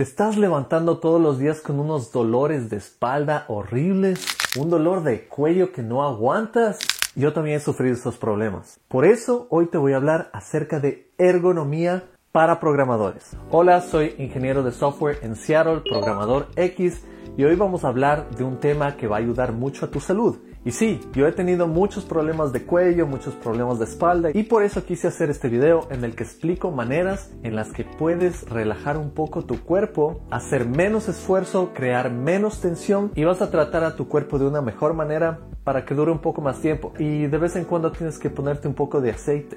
¿Te estás levantando todos los días con unos dolores de espalda horribles? ¿Un dolor de cuello que no aguantas? Yo también he sufrido estos problemas. Por eso hoy te voy a hablar acerca de ergonomía para programadores. Hola, soy ingeniero de software en Seattle, programador X, y hoy vamos a hablar de un tema que va a ayudar mucho a tu salud y sí, yo he tenido muchos problemas de cuello, muchos problemas de espalda y por eso quise hacer este video en el que explico maneras en las que puedes relajar un poco tu cuerpo, hacer menos esfuerzo, crear menos tensión y vas a tratar a tu cuerpo de una mejor manera para que dure un poco más tiempo y de vez en cuando tienes que ponerte un poco de aceite.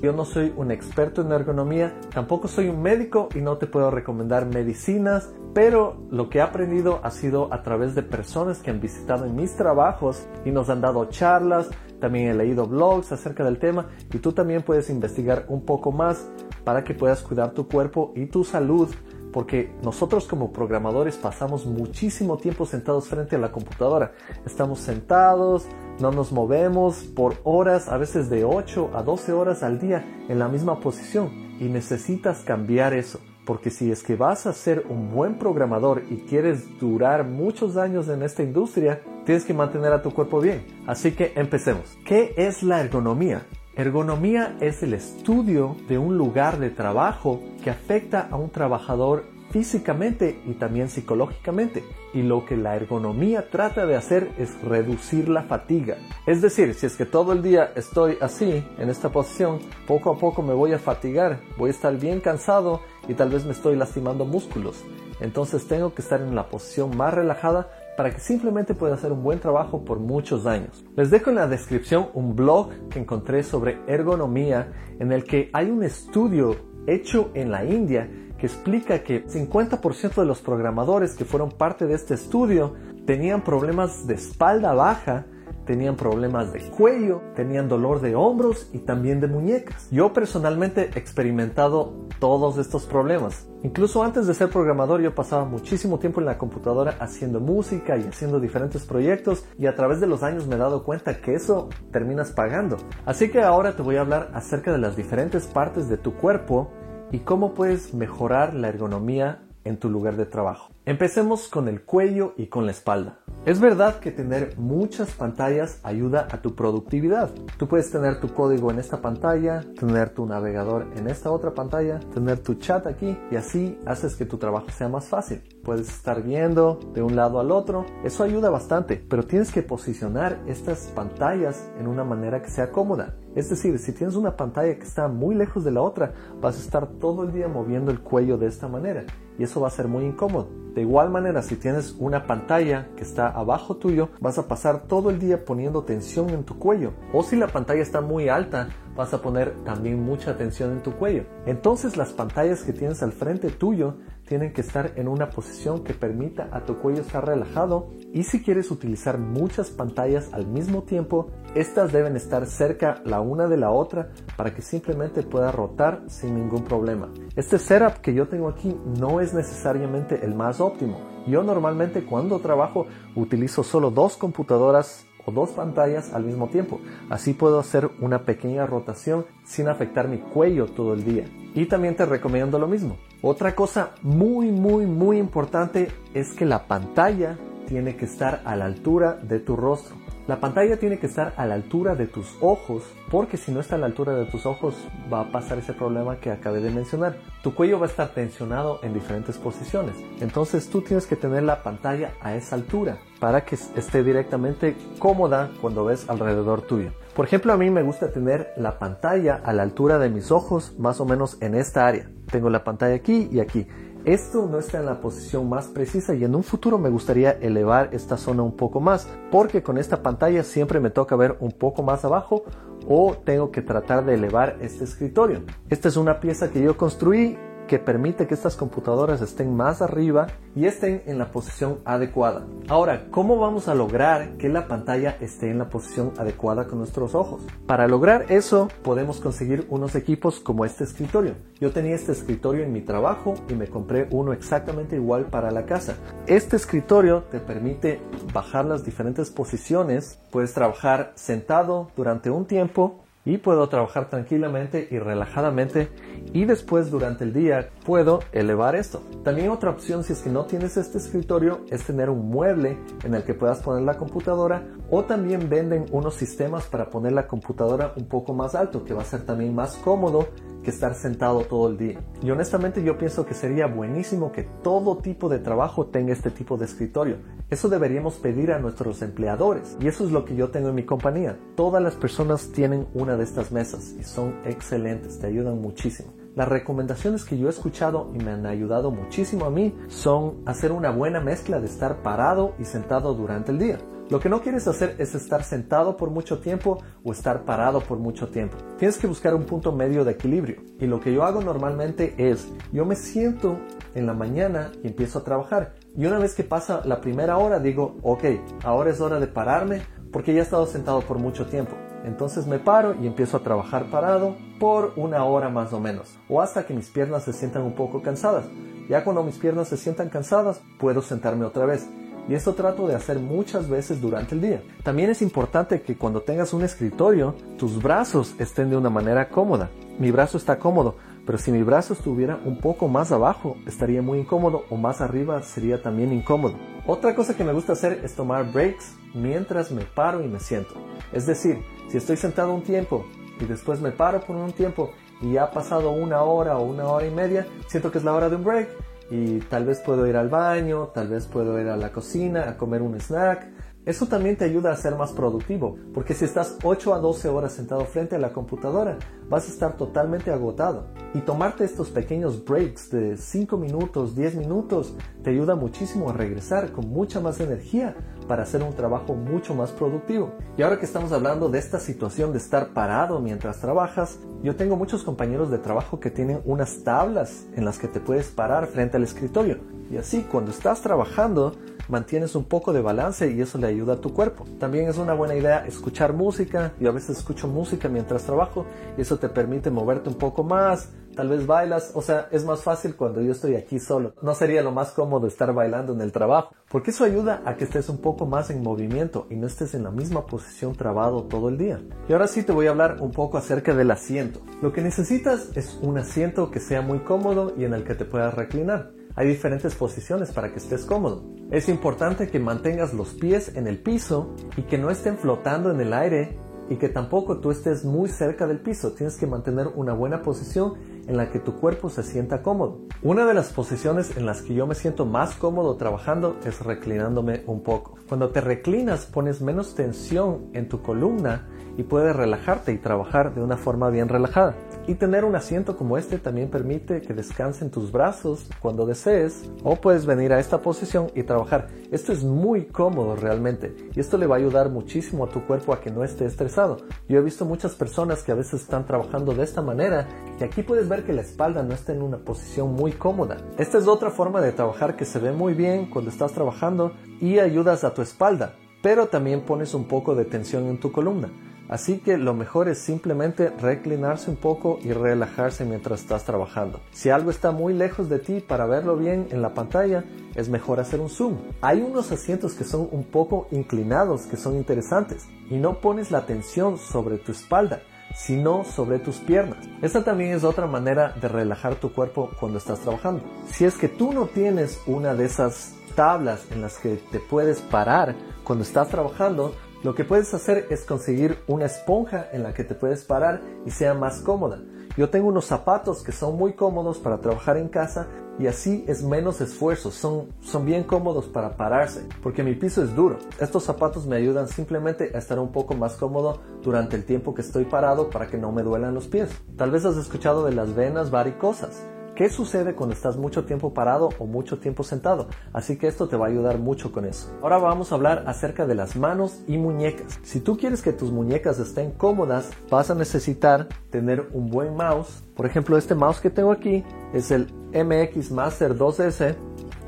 Yo no soy un experto en ergonomía, tampoco soy un médico y no te puedo recomendar medicinas, pero lo que he aprendido ha sido a través de personas que han visitado mis trabajos y nos han dado charlas, también he leído blogs acerca del tema y tú también puedes investigar un poco más para que puedas cuidar tu cuerpo y tu salud porque nosotros como programadores pasamos muchísimo tiempo sentados frente a la computadora. Estamos sentados, no nos movemos por horas, a veces de 8 a 12 horas al día en la misma posición y necesitas cambiar eso. Porque si es que vas a ser un buen programador y quieres durar muchos años en esta industria, tienes que mantener a tu cuerpo bien. Así que empecemos. ¿Qué es la ergonomía? Ergonomía es el estudio de un lugar de trabajo que afecta a un trabajador físicamente y también psicológicamente. Y lo que la ergonomía trata de hacer es reducir la fatiga. Es decir, si es que todo el día estoy así, en esta posición, poco a poco me voy a fatigar, voy a estar bien cansado y tal vez me estoy lastimando músculos. Entonces tengo que estar en la posición más relajada para que simplemente pueda hacer un buen trabajo por muchos años. Les dejo en la descripción un blog que encontré sobre ergonomía en el que hay un estudio hecho en la India que explica que 50% de los programadores que fueron parte de este estudio tenían problemas de espalda baja tenían problemas de cuello, tenían dolor de hombros y también de muñecas. Yo personalmente he experimentado todos estos problemas. Incluso antes de ser programador yo pasaba muchísimo tiempo en la computadora haciendo música y haciendo diferentes proyectos y a través de los años me he dado cuenta que eso terminas pagando. Así que ahora te voy a hablar acerca de las diferentes partes de tu cuerpo y cómo puedes mejorar la ergonomía en tu lugar de trabajo. Empecemos con el cuello y con la espalda. Es verdad que tener muchas pantallas ayuda a tu productividad. Tú puedes tener tu código en esta pantalla, tener tu navegador en esta otra pantalla, tener tu chat aquí y así haces que tu trabajo sea más fácil. Puedes estar viendo de un lado al otro. Eso ayuda bastante, pero tienes que posicionar estas pantallas en una manera que sea cómoda. Es decir, si tienes una pantalla que está muy lejos de la otra, vas a estar todo el día moviendo el cuello de esta manera y eso va a ser muy incómodo. De igual manera, si tienes una pantalla que está abajo tuyo, vas a pasar todo el día poniendo tensión en tu cuello. O si la pantalla está muy alta, vas a poner también mucha tensión en tu cuello. Entonces las pantallas que tienes al frente tuyo tienen que estar en una posición que permita a tu cuello estar relajado y si quieres utilizar muchas pantallas al mismo tiempo, estas deben estar cerca la una de la otra para que simplemente pueda rotar sin ningún problema. Este setup que yo tengo aquí no es necesariamente el más óptimo. Yo normalmente cuando trabajo utilizo solo dos computadoras o dos pantallas al mismo tiempo. Así puedo hacer una pequeña rotación sin afectar mi cuello todo el día. Y también te recomiendo lo mismo. Otra cosa muy, muy, muy importante es que la pantalla tiene que estar a la altura de tu rostro. La pantalla tiene que estar a la altura de tus ojos, porque si no está a la altura de tus ojos va a pasar ese problema que acabé de mencionar. Tu cuello va a estar tensionado en diferentes posiciones. Entonces tú tienes que tener la pantalla a esa altura para que esté directamente cómoda cuando ves alrededor tuyo. Por ejemplo, a mí me gusta tener la pantalla a la altura de mis ojos, más o menos en esta área. Tengo la pantalla aquí y aquí. Esto no está en la posición más precisa y en un futuro me gustaría elevar esta zona un poco más porque con esta pantalla siempre me toca ver un poco más abajo o tengo que tratar de elevar este escritorio. Esta es una pieza que yo construí que permite que estas computadoras estén más arriba y estén en la posición adecuada. Ahora, ¿cómo vamos a lograr que la pantalla esté en la posición adecuada con nuestros ojos? Para lograr eso, podemos conseguir unos equipos como este escritorio. Yo tenía este escritorio en mi trabajo y me compré uno exactamente igual para la casa. Este escritorio te permite bajar las diferentes posiciones, puedes trabajar sentado durante un tiempo y puedo trabajar tranquilamente y relajadamente y después durante el día puedo elevar esto. También otra opción si es que no tienes este escritorio es tener un mueble en el que puedas poner la computadora o también venden unos sistemas para poner la computadora un poco más alto que va a ser también más cómodo que estar sentado todo el día. Y honestamente yo pienso que sería buenísimo que todo tipo de trabajo tenga este tipo de escritorio. Eso deberíamos pedir a nuestros empleadores y eso es lo que yo tengo en mi compañía. Todas las personas tienen una de estas mesas y son excelentes, te ayudan muchísimo. Las recomendaciones que yo he escuchado y me han ayudado muchísimo a mí son hacer una buena mezcla de estar parado y sentado durante el día. Lo que no quieres hacer es estar sentado por mucho tiempo o estar parado por mucho tiempo. Tienes que buscar un punto medio de equilibrio. Y lo que yo hago normalmente es, yo me siento en la mañana y empiezo a trabajar. Y una vez que pasa la primera hora digo, ok, ahora es hora de pararme porque ya he estado sentado por mucho tiempo. Entonces me paro y empiezo a trabajar parado por una hora más o menos, o hasta que mis piernas se sientan un poco cansadas. Ya cuando mis piernas se sientan cansadas, puedo sentarme otra vez y esto trato de hacer muchas veces durante el día. También es importante que cuando tengas un escritorio, tus brazos estén de una manera cómoda. Mi brazo está cómodo, pero si mi brazo estuviera un poco más abajo, estaría muy incómodo o más arriba sería también incómodo. Otra cosa que me gusta hacer es tomar breaks mientras me paro y me siento. Es decir, si estoy sentado un tiempo y después me paro por un tiempo y ya ha pasado una hora o una hora y media, siento que es la hora de un break y tal vez puedo ir al baño, tal vez puedo ir a la cocina a comer un snack. Eso también te ayuda a ser más productivo, porque si estás 8 a 12 horas sentado frente a la computadora, vas a estar totalmente agotado. Y tomarte estos pequeños breaks de 5 minutos, 10 minutos, te ayuda muchísimo a regresar con mucha más energía para hacer un trabajo mucho más productivo. Y ahora que estamos hablando de esta situación de estar parado mientras trabajas, yo tengo muchos compañeros de trabajo que tienen unas tablas en las que te puedes parar frente al escritorio. Y así cuando estás trabajando, mantienes un poco de balance y eso le ayuda a tu cuerpo. También es una buena idea escuchar música. Yo a veces escucho música mientras trabajo y eso te permite moverte un poco más, tal vez bailas, o sea, es más fácil cuando yo estoy aquí solo. No sería lo más cómodo estar bailando en el trabajo, porque eso ayuda a que estés un poco más en movimiento y no estés en la misma posición trabado todo el día. Y ahora sí te voy a hablar un poco acerca del asiento. Lo que necesitas es un asiento que sea muy cómodo y en el que te puedas reclinar. Hay diferentes posiciones para que estés cómodo. Es importante que mantengas los pies en el piso y que no estén flotando en el aire y que tampoco tú estés muy cerca del piso. Tienes que mantener una buena posición en la que tu cuerpo se sienta cómodo. Una de las posiciones en las que yo me siento más cómodo trabajando es reclinándome un poco. Cuando te reclinas pones menos tensión en tu columna y puedes relajarte y trabajar de una forma bien relajada. Y tener un asiento como este también permite que descansen tus brazos cuando desees o puedes venir a esta posición y trabajar. Esto es muy cómodo realmente y esto le va a ayudar muchísimo a tu cuerpo a que no esté estresado. Yo he visto muchas personas que a veces están trabajando de esta manera y aquí puedes ver que la espalda no está en una posición muy cómoda. Esta es otra forma de trabajar que se ve muy bien cuando estás trabajando y ayudas a tu espalda, pero también pones un poco de tensión en tu columna. Así que lo mejor es simplemente reclinarse un poco y relajarse mientras estás trabajando. Si algo está muy lejos de ti para verlo bien en la pantalla, es mejor hacer un zoom. Hay unos asientos que son un poco inclinados que son interesantes y no pones la tensión sobre tu espalda sino sobre tus piernas. Esta también es otra manera de relajar tu cuerpo cuando estás trabajando. Si es que tú no tienes una de esas tablas en las que te puedes parar cuando estás trabajando, lo que puedes hacer es conseguir una esponja en la que te puedes parar y sea más cómoda. Yo tengo unos zapatos que son muy cómodos para trabajar en casa y así es menos esfuerzo, son, son bien cómodos para pararse, porque mi piso es duro. Estos zapatos me ayudan simplemente a estar un poco más cómodo durante el tiempo que estoy parado para que no me duelan los pies. Tal vez has escuchado de las venas varicosas. ¿Qué sucede cuando estás mucho tiempo parado o mucho tiempo sentado? Así que esto te va a ayudar mucho con eso. Ahora vamos a hablar acerca de las manos y muñecas. Si tú quieres que tus muñecas estén cómodas, vas a necesitar tener un buen mouse. Por ejemplo, este mouse que tengo aquí es el MX Master 2S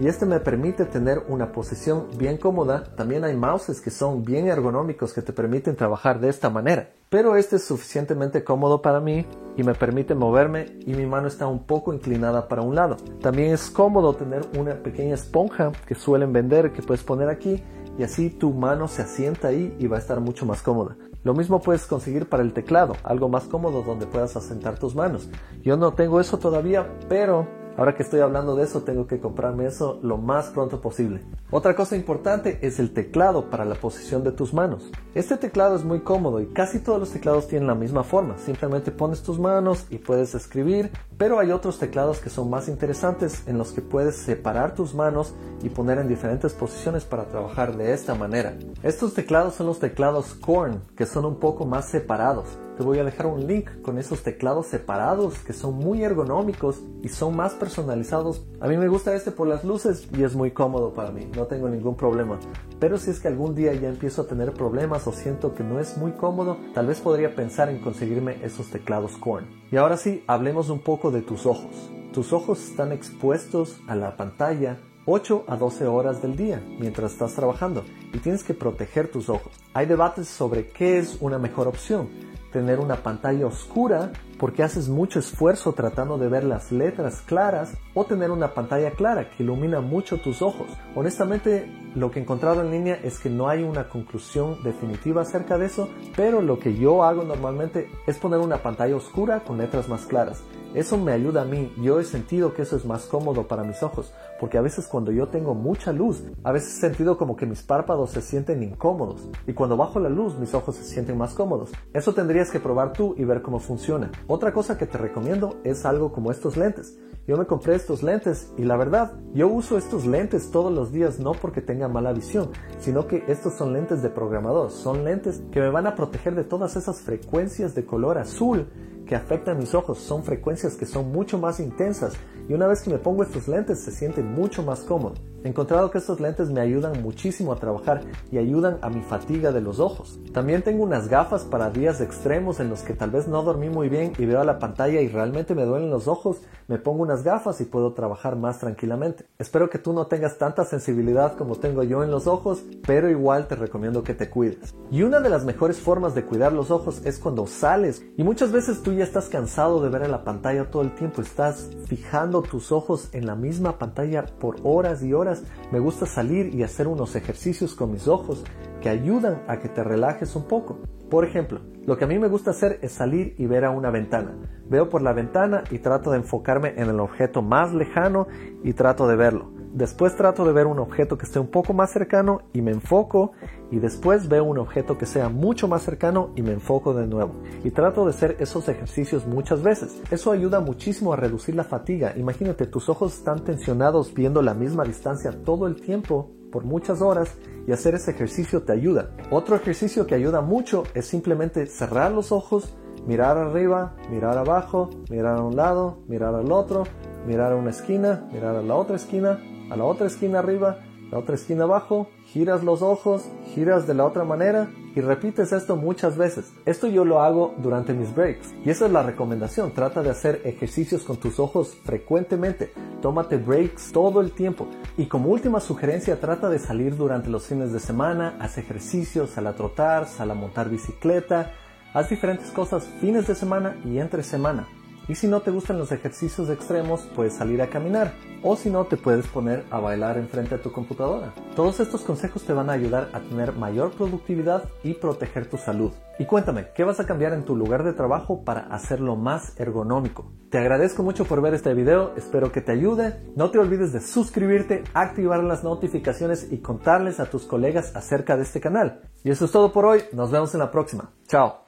y este me permite tener una posición bien cómoda. También hay mouses que son bien ergonómicos que te permiten trabajar de esta manera. Pero este es suficientemente cómodo para mí y me permite moverme y mi mano está un poco inclinada para un lado. También es cómodo tener una pequeña esponja que suelen vender que puedes poner aquí y así tu mano se asienta ahí y va a estar mucho más cómoda. Lo mismo puedes conseguir para el teclado, algo más cómodo donde puedas asentar tus manos. Yo no tengo eso todavía, pero Ahora que estoy hablando de eso, tengo que comprarme eso lo más pronto posible. Otra cosa importante es el teclado para la posición de tus manos. Este teclado es muy cómodo y casi todos los teclados tienen la misma forma. Simplemente pones tus manos y puedes escribir, pero hay otros teclados que son más interesantes en los que puedes separar tus manos y poner en diferentes posiciones para trabajar de esta manera. Estos teclados son los teclados Korn, que son un poco más separados. Te voy a dejar un link con esos teclados separados que son muy ergonómicos y son más personalizados. A mí me gusta este por las luces y es muy cómodo para mí, no tengo ningún problema. Pero si es que algún día ya empiezo a tener problemas o siento que no es muy cómodo, tal vez podría pensar en conseguirme esos teclados Korn. Y ahora sí, hablemos un poco de tus ojos. Tus ojos están expuestos a la pantalla 8 a 12 horas del día mientras estás trabajando y tienes que proteger tus ojos. Hay debates sobre qué es una mejor opción tener una pantalla oscura porque haces mucho esfuerzo tratando de ver las letras claras o tener una pantalla clara que ilumina mucho tus ojos. Honestamente, lo que he encontrado en línea es que no hay una conclusión definitiva acerca de eso, pero lo que yo hago normalmente es poner una pantalla oscura con letras más claras. Eso me ayuda a mí, yo he sentido que eso es más cómodo para mis ojos, porque a veces cuando yo tengo mucha luz, a veces he sentido como que mis párpados se sienten incómodos, y cuando bajo la luz mis ojos se sienten más cómodos. Eso tendrías que probar tú y ver cómo funciona. Otra cosa que te recomiendo es algo como estos lentes. Yo me compré estos lentes y la verdad, yo uso estos lentes todos los días no porque tenga mala visión, sino que estos son lentes de programador, son lentes que me van a proteger de todas esas frecuencias de color azul que afectan mis ojos, son frecuencias que son mucho más intensas y una vez que me pongo estos lentes se siente mucho más cómodo. He encontrado que estos lentes me ayudan muchísimo a trabajar y ayudan a mi fatiga de los ojos. También tengo unas gafas para días extremos en los que tal vez no dormí muy bien y veo a la pantalla y realmente me duelen los ojos, me pongo unas gafas y puedo trabajar más tranquilamente. Espero que tú no tengas tanta sensibilidad como tengo yo en los ojos, pero igual te recomiendo que te cuides. Y una de las mejores formas de cuidar los ojos es cuando sales y muchas veces tú ya estás cansado de ver en la pantalla todo el tiempo, estás fijando tus ojos en la misma pantalla por horas y horas me gusta salir y hacer unos ejercicios con mis ojos que ayudan a que te relajes un poco. Por ejemplo, lo que a mí me gusta hacer es salir y ver a una ventana. Veo por la ventana y trato de enfocarme en el objeto más lejano y trato de verlo. Después trato de ver un objeto que esté un poco más cercano y me enfoco y después veo un objeto que sea mucho más cercano y me enfoco de nuevo. Y trato de hacer esos ejercicios muchas veces. Eso ayuda muchísimo a reducir la fatiga. Imagínate, tus ojos están tensionados viendo la misma distancia todo el tiempo por muchas horas y hacer ese ejercicio te ayuda. Otro ejercicio que ayuda mucho es simplemente cerrar los ojos, mirar arriba, mirar abajo, mirar a un lado, mirar al otro, mirar a una esquina, mirar a la otra esquina a la otra esquina arriba, la otra esquina abajo, giras los ojos, giras de la otra manera y repites esto muchas veces. Esto yo lo hago durante mis breaks y esa es la recomendación. Trata de hacer ejercicios con tus ojos frecuentemente. Tómate breaks todo el tiempo. Y como última sugerencia, trata de salir durante los fines de semana, haz ejercicios, sal a trotar, sal a montar bicicleta, haz diferentes cosas fines de semana y entre semana. Y si no te gustan los ejercicios extremos, puedes salir a caminar. O si no, te puedes poner a bailar enfrente de tu computadora. Todos estos consejos te van a ayudar a tener mayor productividad y proteger tu salud. Y cuéntame, ¿qué vas a cambiar en tu lugar de trabajo para hacerlo más ergonómico? Te agradezco mucho por ver este video, espero que te ayude. No te olvides de suscribirte, activar las notificaciones y contarles a tus colegas acerca de este canal. Y eso es todo por hoy, nos vemos en la próxima. Chao.